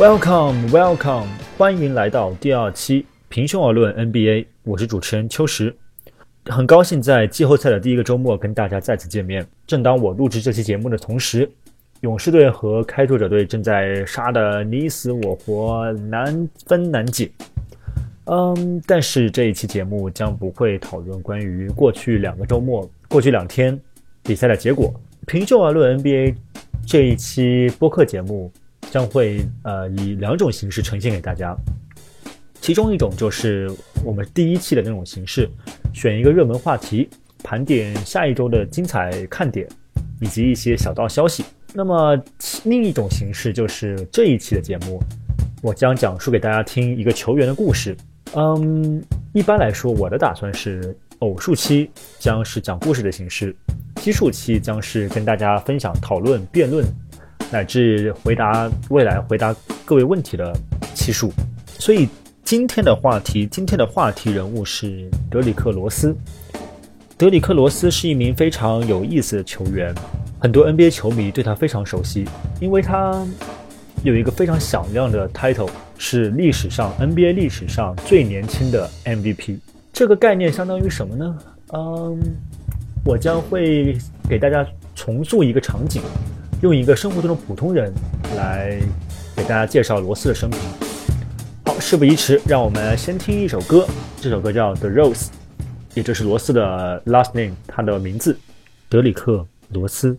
Welcome, welcome！欢迎来到第二期《平胸而论 NBA》，我是主持人秋实。很高兴在季后赛的第一个周末跟大家再次见面。正当我录制这期节目的同时，勇士队和开拓者队正在杀得你死我活，难分难解。嗯，但是这一期节目将不会讨论关于过去两个周末、过去两天比赛的结果。平胸而论 NBA 这一期播客节目。将会呃以两种形式呈现给大家，其中一种就是我们第一期的那种形式，选一个热门话题，盘点下一周的精彩看点以及一些小道消息。那么另一种形式就是这一期的节目，我将讲述给大家听一个球员的故事。嗯，一般来说，我的打算是偶数期将是讲故事的形式，奇数期将是跟大家分享、讨论、辩论。乃至回答未来回答各位问题的期数，所以今天的话题，今天的话题人物是德里克罗斯。德里克罗斯是一名非常有意思的球员，很多 NBA 球迷对他非常熟悉，因为他有一个非常响亮的 title，是历史上 NBA 历史上最年轻的 MVP。这个概念相当于什么呢？嗯，我将会给大家重塑一个场景。用一个生活中的普通人来给大家介绍罗斯的生平。好，事不宜迟，让我们先听一首歌。这首歌叫《The Rose》，也就是罗斯的 last name，他的名字，德里克·罗斯。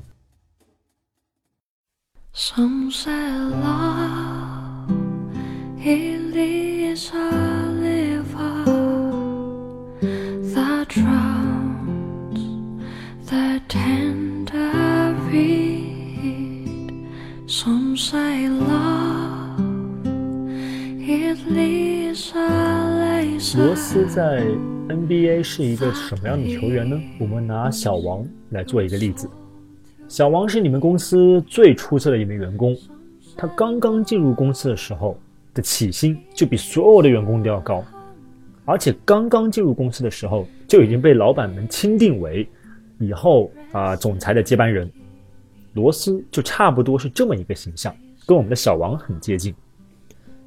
Some say love it is a legacy 罗斯在 NBA 是一个什么样的球员呢？我们拿小王来做一个例子。小王是你们公司最出色的一名员工，他刚刚进入公司的时候的起薪就比所有的员工都要高，而且刚刚进入公司的时候就已经被老板们钦定为以后啊总裁的接班人。罗斯就差不多是这么一个形象，跟我们的小王很接近。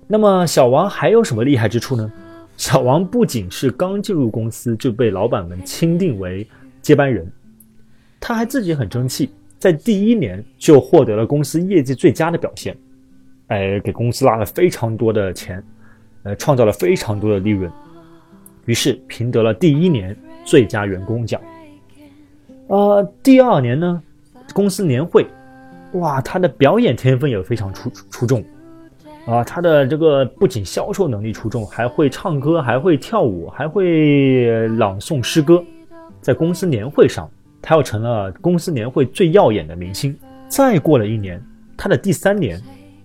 那么小王还有什么厉害之处呢？小王不仅是刚进入公司就被老板们钦定为接班人，他还自己很争气，在第一年就获得了公司业绩最佳的表现，哎，给公司拉了非常多的钱，呃，创造了非常多的利润，于是赢得了第一年最佳员工奖。呃，第二年呢，公司年会，哇，他的表演天分也非常出出众。啊，他的这个不仅销售能力出众，还会唱歌，还会跳舞，还会朗诵诗歌。在公司年会上，他又成了公司年会最耀眼的明星。再过了一年，他的第三年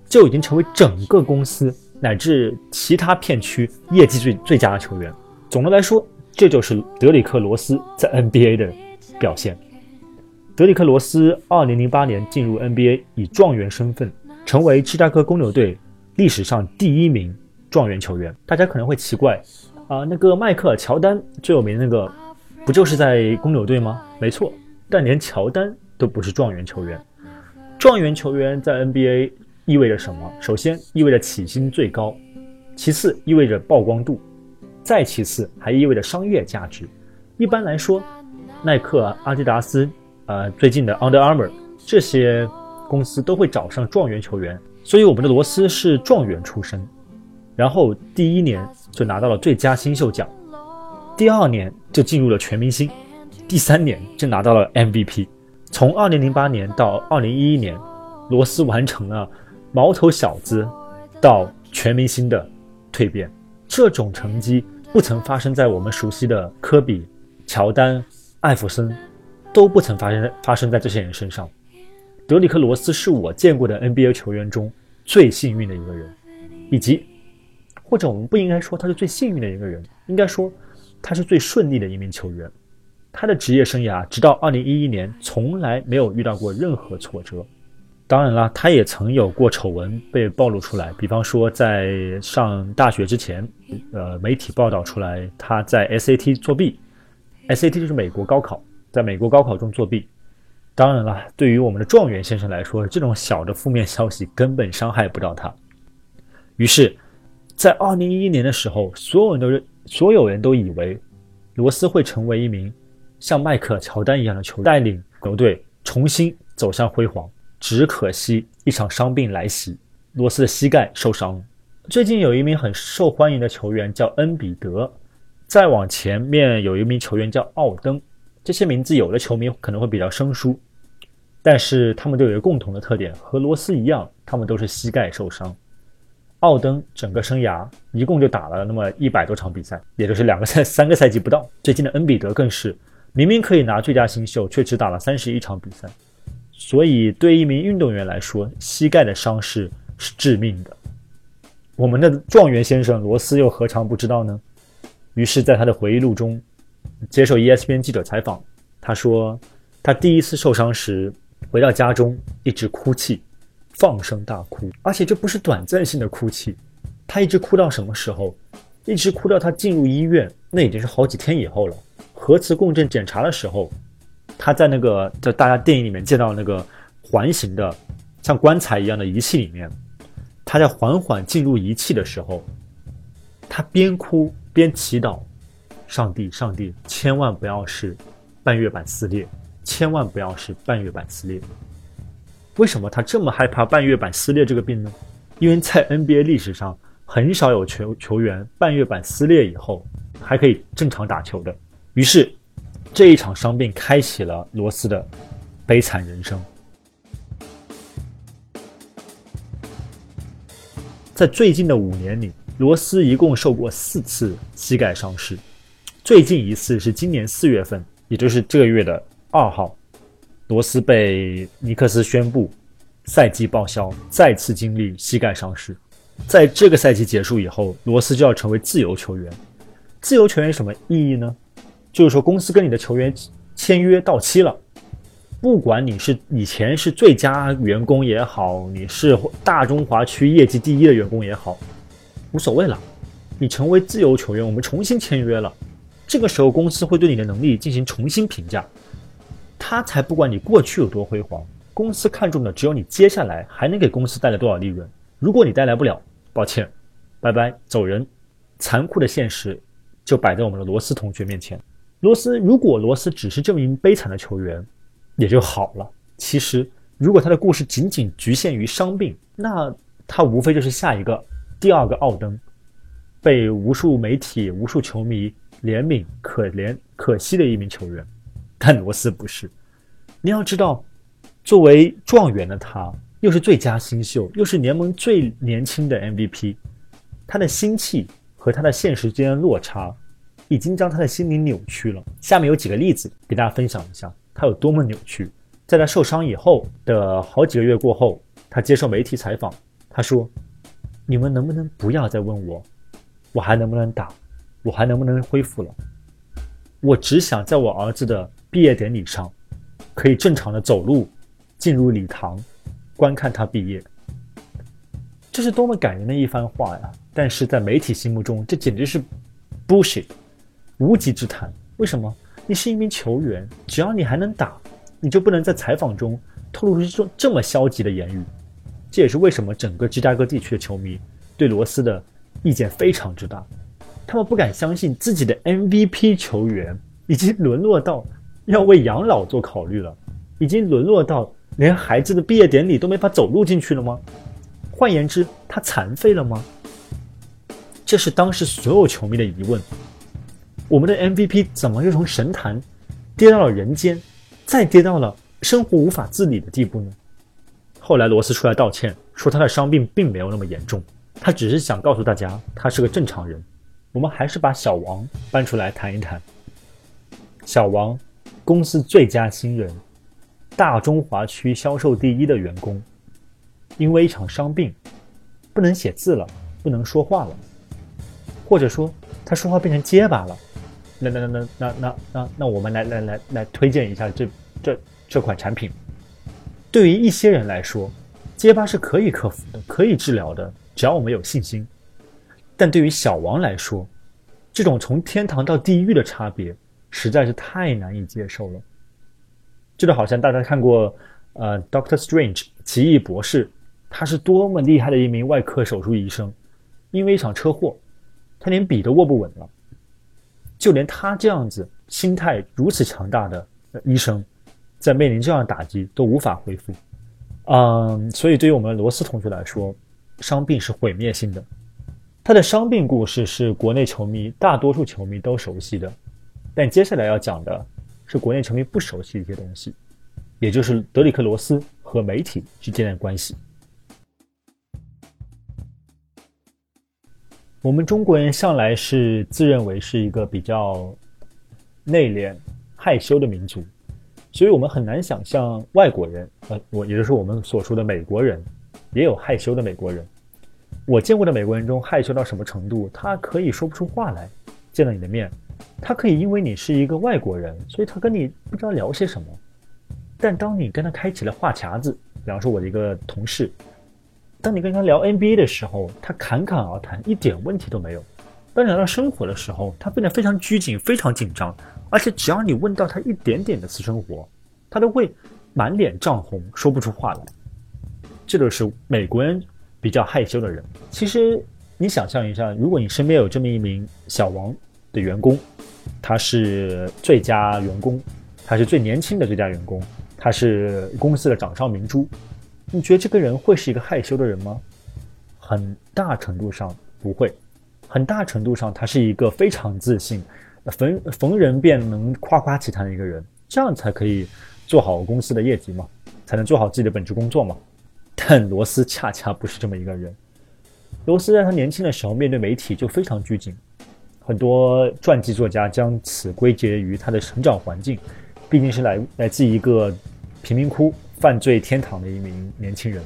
就已经成为整个公司乃至其他片区业绩最最佳的球员。总的来说，这就是德里克罗斯在 NBA 的表现。德里克罗斯2008年进入 NBA，以状元身份成为芝加哥公牛队。历史上第一名状元球员，大家可能会奇怪，啊，那个迈克尔乔丹最有名的那个，不就是在公牛队吗？没错，但连乔丹都不是状元球员。状元球员在 NBA 意味着什么？首先意味着起薪最高，其次意味着曝光度，再其次还意味着商业价值。一般来说，耐克、阿迪达斯，呃，最近的 Under Armour 这些公司都会找上状元球员。所以我们的罗斯是状元出身，然后第一年就拿到了最佳新秀奖，第二年就进入了全明星，第三年就拿到了 MVP。从2008年到2011年，罗斯完成了毛头小子到全明星的蜕变。这种成绩不曾发生在我们熟悉的科比、乔丹、艾弗森，都不曾发生发生在这些人身上。德里克·罗斯是我见过的 NBA 球员中最幸运的一个人，以及，或者我们不应该说他是最幸运的一个人，应该说他是最顺利的一名球员。他的职业生涯直到2011年从来没有遇到过任何挫折。当然了，他也曾有过丑闻被暴露出来，比方说在上大学之前，呃，媒体报道出来他在 SAT 作弊，SAT 就是美国高考，在美国高考中作弊。当然了，对于我们的状元先生来说，这种小的负面消息根本伤害不到他。于是，在二零一一年的时候，所有人都所有人都以为罗斯会成为一名像迈克乔丹一样的球员带领球队重新走向辉煌。只可惜一场伤病来袭，罗斯的膝盖受伤了。最近有一名很受欢迎的球员叫恩比德，再往前面有一名球员叫奥登。这些名字有的球迷可能会比较生疏，但是他们都有一个共同的特点，和罗斯一样，他们都是膝盖受伤。奥登整个生涯一共就打了那么一百多场比赛，也就是两个赛 三个赛季不到。最近的恩比德更是，明明可以拿最佳新秀，却只打了三十一场比赛。所以，对一名运动员来说，膝盖的伤势是致命的。我们的状元先生罗斯又何尝不知道呢？于是，在他的回忆录中，接受 ESPN 记者采访，他说，他第一次受伤时，回到家中一直哭泣，放声大哭，而且这不是短暂性的哭泣，他一直哭到什么时候？一直哭到他进入医院，那已经是好几天以后了。核磁共振检查的时候。他在那个在大家电影里面见到那个环形的像棺材一样的仪器里面，他在缓缓进入仪器的时候，他边哭边祈祷：“上帝，上帝，千万不要是半月板撕裂，千万不要是半月板撕裂。”为什么他这么害怕半月板撕裂这个病呢？因为在 NBA 历史上很少有球球员半月板撕裂以后还可以正常打球的。于是。这一场伤病开启了罗斯的悲惨人生。在最近的五年里，罗斯一共受过四次膝盖伤势，最近一次是今年四月份，也就是这个月的二号，罗斯被尼克斯宣布赛季报销，再次经历膝盖伤势。在这个赛季结束以后，罗斯就要成为自由球员。自由球员什么意义呢？就是说，公司跟你的球员签约到期了，不管你是以前是最佳员工也好，你是大中华区业绩第一的员工也好，无所谓了。你成为自由球员，我们重新签约了。这个时候，公司会对你的能力进行重新评价，他才不管你过去有多辉煌，公司看重的只有你接下来还能给公司带来多少利润。如果你带来不了，抱歉，拜拜，走人。残酷的现实就摆在我们的罗斯同学面前。罗斯，如果罗斯只是这么一名悲惨的球员，也就好了。其实，如果他的故事仅仅局限于伤病，那他无非就是下一个第二个奥登，被无数媒体、无数球迷怜悯、可怜、可惜的一名球员。但罗斯不是。你要知道，作为状元的他，又是最佳新秀，又是联盟最年轻的 MVP，他的心气和他的现实之间落差。已经将他的心灵扭曲了。下面有几个例子给大家分享一下，他有多么扭曲。在他受伤以后的好几个月过后，他接受媒体采访，他说：“你们能不能不要再问我，我还能不能打，我还能不能恢复了？我只想在我儿子的毕业典礼上，可以正常的走路，进入礼堂，观看他毕业。这是多么感人的一番话呀！但是在媒体心目中，这简直是 bullshit。”无稽之谈。为什么？你是一名球员，只要你还能打，你就不能在采访中透露出这这么消极的言语。这也是为什么整个芝加哥地区的球迷对罗斯的意见非常之大。他们不敢相信自己的 MVP 球员已经沦落到要为养老做考虑了，已经沦落到连孩子的毕业典礼都没法走路进去了吗？换言之，他残废了吗？这是当时所有球迷的疑问。我们的 MVP 怎么又从神坛跌到了人间，再跌到了生活无法自理的地步呢？后来罗斯出来道歉，说他的伤病并没有那么严重，他只是想告诉大家他是个正常人。我们还是把小王搬出来谈一谈。小王公司最佳新人大中华区销售第一的员工因为一场伤病不能写字了不能说话了。或者说他说话变成结巴了那那那那那那那我们来来来来推荐一下这这这款产品对于一些人来说结巴是可以克服的可以治疗的只要我们有信心但对于小王来说，这种从天堂到地狱的差别实在是太难以接受了。这就好像大家看过呃《Doctor Strange》奇异博士，他是多么厉害的一名外科手术医生，因为一场车祸，他连笔都握不稳了。就连他这样子心态如此强大的医生，在面临这样的打击都无法恢复。嗯，所以对于我们罗斯同学来说，伤病是毁灭性的。他的伤病故事是国内球迷大多数球迷都熟悉的，但接下来要讲的是国内球迷不熟悉的一些东西，也就是德里克罗斯和媒体之间的关系。我们中国人向来是自认为是一个比较内敛、害羞的民族，所以我们很难想象外国人，呃，我也就是我们所说的美国人，也有害羞的美国人。我见过的美国人中，害羞到什么程度？他可以说不出话来，见到你的面，他可以因为你是一个外国人，所以他跟你不知道聊些什么。但当你跟他开启了话匣子，比方说我的一个同事。当你跟他聊 NBA 的时候，他侃侃而谈，一点问题都没有；当聊到生活的时候，他变得非常拘谨，非常紧张，而且只要你问到他一点点的私生活，他都会满脸涨红，说不出话来。这就是美国人比较害羞的人。其实你想象一下，如果你身边有这么一名小王的员工，他是最佳员工，他是最年轻的最佳员工，他是公司的掌上明珠。你觉得这个人会是一个害羞的人吗？很大程度上不会，很大程度上他是一个非常自信，逢逢人便能夸夸其谈的一个人，这样才可以做好公司的业绩嘛，才能做好自己的本职工作嘛。但罗斯恰恰不是这么一个人。罗斯在他年轻的时候面对媒体就非常拘谨，很多传记作家将此归结于他的成长环境，毕竟是来来自一个贫民窟。犯罪天堂的一名年轻人，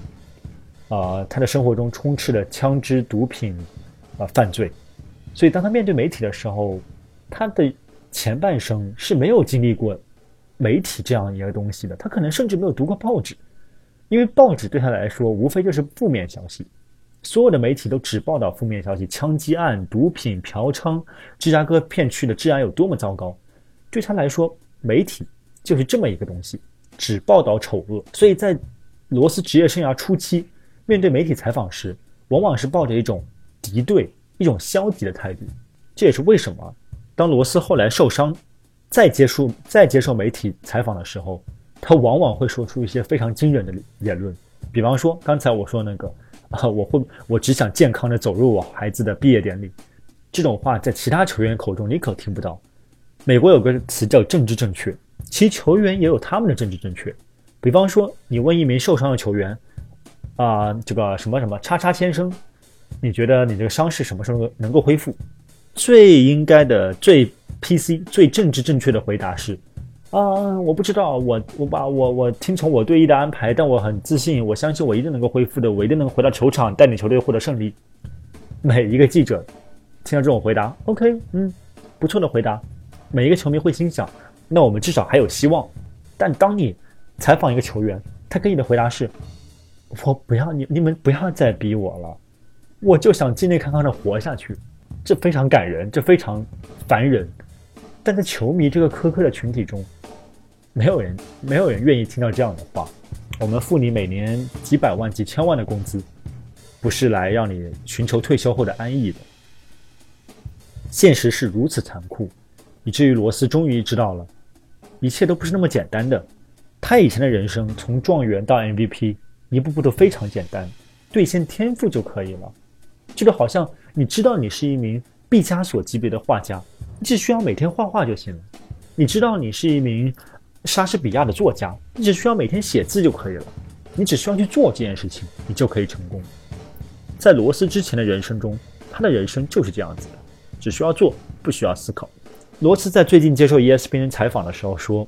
啊，他的生活中充斥着枪支、毒品，啊，犯罪，所以当他面对媒体的时候，他的前半生是没有经历过媒体这样一个东西的，他可能甚至没有读过报纸，因为报纸对他来说无非就是负面消息，所有的媒体都只报道负面消息，枪击案、毒品、嫖娼，芝加哥片区的治安有多么糟糕，对他来说，媒体就是这么一个东西。只报道丑恶，所以在罗斯职业生涯初期，面对媒体采访时，往往是抱着一种敌对、一种消极的态度。这也是为什么，当罗斯后来受伤，再接受再接受媒体采访的时候，他往往会说出一些非常惊人的言论。比方说，刚才我说那个啊，我会我只想健康的走入我孩子的毕业典礼，这种话在其他球员口中你可听不到。美国有个词叫政治正确。其球员也有他们的政治正确，比方说，你问一名受伤的球员，啊，这个什么什么叉叉先生，你觉得你这个伤势什么时候能够恢复？最应该的、最 PC、最政治正确的回答是，啊，我不知道，我我把我我听从我队医的安排，但我很自信，我相信我一定能够恢复的，我一定能回到球场带领球队获得胜利。每一个记者听到这种回答，OK，嗯，不错的回答，每一个球迷会心想。那我们至少还有希望，但当你采访一个球员，他给你的回答是：“我不要你，你们不要再逼我了，我就想健健康康的活下去。”这非常感人，这非常烦人。但在球迷这个苛刻的群体中，没有人，没有人愿意听到这样的话。我们付你每年几百万、几千万的工资，不是来让你寻求退休后的安逸的。现实是如此残酷，以至于罗斯终于知道了。一切都不是那么简单的。他以前的人生从状元到 MVP，一步步都非常简单，兑现天赋就可以了。这个好像你知道你是一名毕加索级别的画家，你只需要每天画画就行了。你知道你是一名莎士比亚的作家，你只需要每天写字就可以了。你只需要去做这件事情，你就可以成功。在罗斯之前的人生中，他的人生就是这样子的，只需要做，不需要思考。罗斯在最近接受 ESPN 采访的时候说：“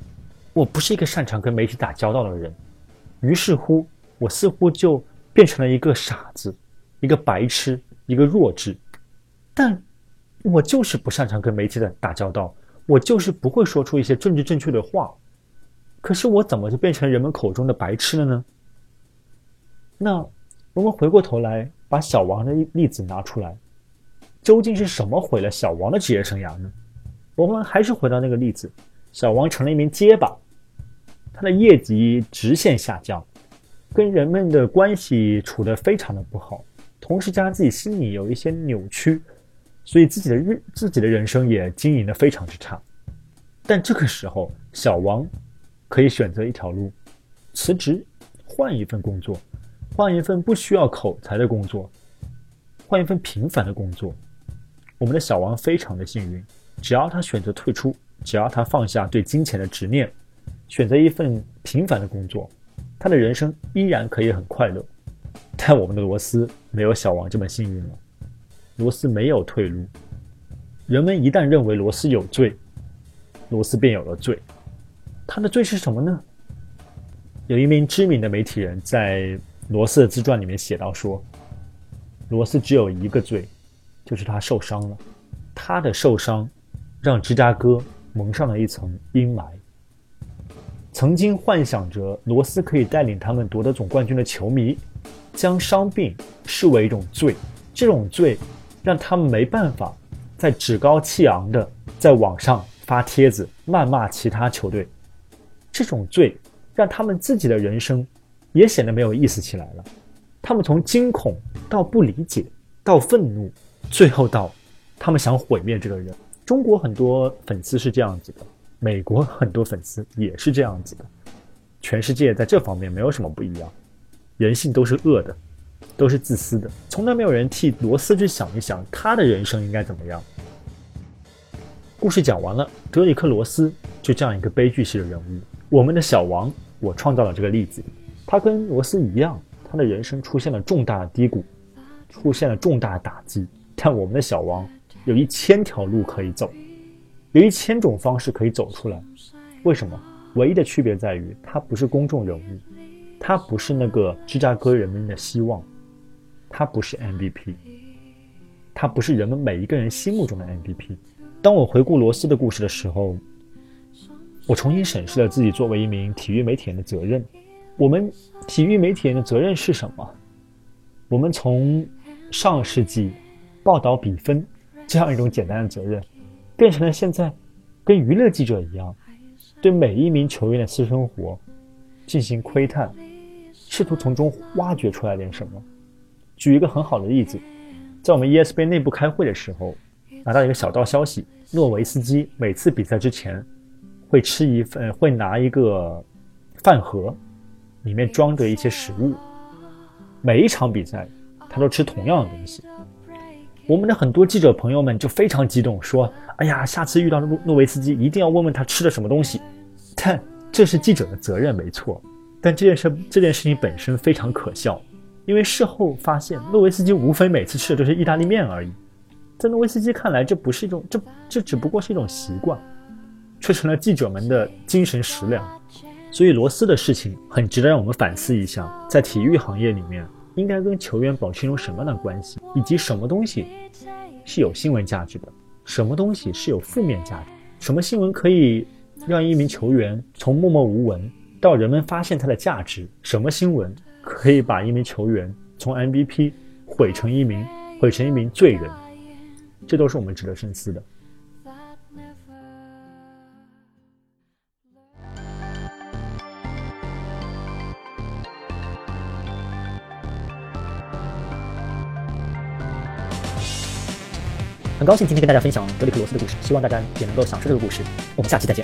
我不是一个擅长跟媒体打交道的人，于是乎，我似乎就变成了一个傻子，一个白痴，一个弱智。但，我就是不擅长跟媒体的打交道，我就是不会说出一些政治正确的话。可是我怎么就变成人们口中的白痴了呢？那，我们回过头来把小王的例子拿出来，究竟是什么毁了小王的职业生涯呢？”我们还是回到那个例子，小王成了一名结巴，他的业绩直线下降，跟人们的关系处得非常的不好，同时加上自己心里有一些扭曲，所以自己的日自己的人生也经营的非常之差。但这个时候，小王可以选择一条路，辞职，换一份工作，换一份不需要口才的工作，换一份平凡的工作。我们的小王非常的幸运，只要他选择退出，只要他放下对金钱的执念，选择一份平凡的工作，他的人生依然可以很快乐。但我们的罗斯没有小王这么幸运了，罗斯没有退路。人们一旦认为罗斯有罪，罗斯便有了罪。他的罪是什么呢？有一名知名的媒体人在罗斯的自传里面写到说，罗斯只有一个罪。就是他受伤了，他的受伤让芝加哥蒙上了一层阴霾。曾经幻想着罗斯可以带领他们夺得总冠军的球迷，将伤病视为一种罪，这种罪让他们没办法再趾高气昂的在网上发帖子谩骂其他球队，这种罪让他们自己的人生也显得没有意思起来了。他们从惊恐到不理解到愤怒。最后到，他们想毁灭这个人。中国很多粉丝是这样子的，美国很多粉丝也是这样子的。全世界在这方面没有什么不一样，人性都是恶的，都是自私的。从来没有人替罗斯去想一想他的人生应该怎么样。故事讲完了，德里克·罗斯就这样一个悲剧系的人物。我们的小王，我创造了这个例子。他跟罗斯一样，他的人生出现了重大的低谷，出现了重大打击。但我们的小王有一千条路可以走，有一千种方式可以走出来。为什么？唯一的区别在于，他不是公众人物，他不是那个芝加哥人民的希望，他不是 MVP，他不是人们每一个人心目中的 MVP。当我回顾罗斯的故事的时候，我重新审视了自己作为一名体育媒体人的责任。我们体育媒体人的责任是什么？我们从上世纪。报道比分这样一种简单的责任，变成了现在跟娱乐记者一样，对每一名球员的私生活进行窥探，试图从中挖掘出来点什么。举一个很好的例子，在我们 ESPN 内部开会的时候，拿到一个小道消息：诺维斯基每次比赛之前会吃一份，会拿一个饭盒，里面装着一些食物，每一场比赛他都吃同样的东西。我们的很多记者朋友们就非常激动，说：“哎呀，下次遇到诺诺维斯基，一定要问问他吃了什么东西。”但这是记者的责任，没错。但这件事这件事情本身非常可笑，因为事后发现，诺维斯基无非每次吃的都是意大利面而已。在诺维斯基看来，这不是一种，这这只不过是一种习惯，却成了记者们的精神食粮。所以，罗斯的事情很值得让我们反思一下，在体育行业里面。应该跟球员保持一种什么样的关系，以及什么东西是有新闻价值的，什么东西是有负面价值？什么新闻可以让一名球员从默默无闻到人们发现他的价值？什么新闻可以把一名球员从 MVP 毁成一名毁成一名罪人？这都是我们值得深思的。很高兴今天跟大家分享德里克罗斯的故事，希望大家也能够享受这个故事。我们下期再见。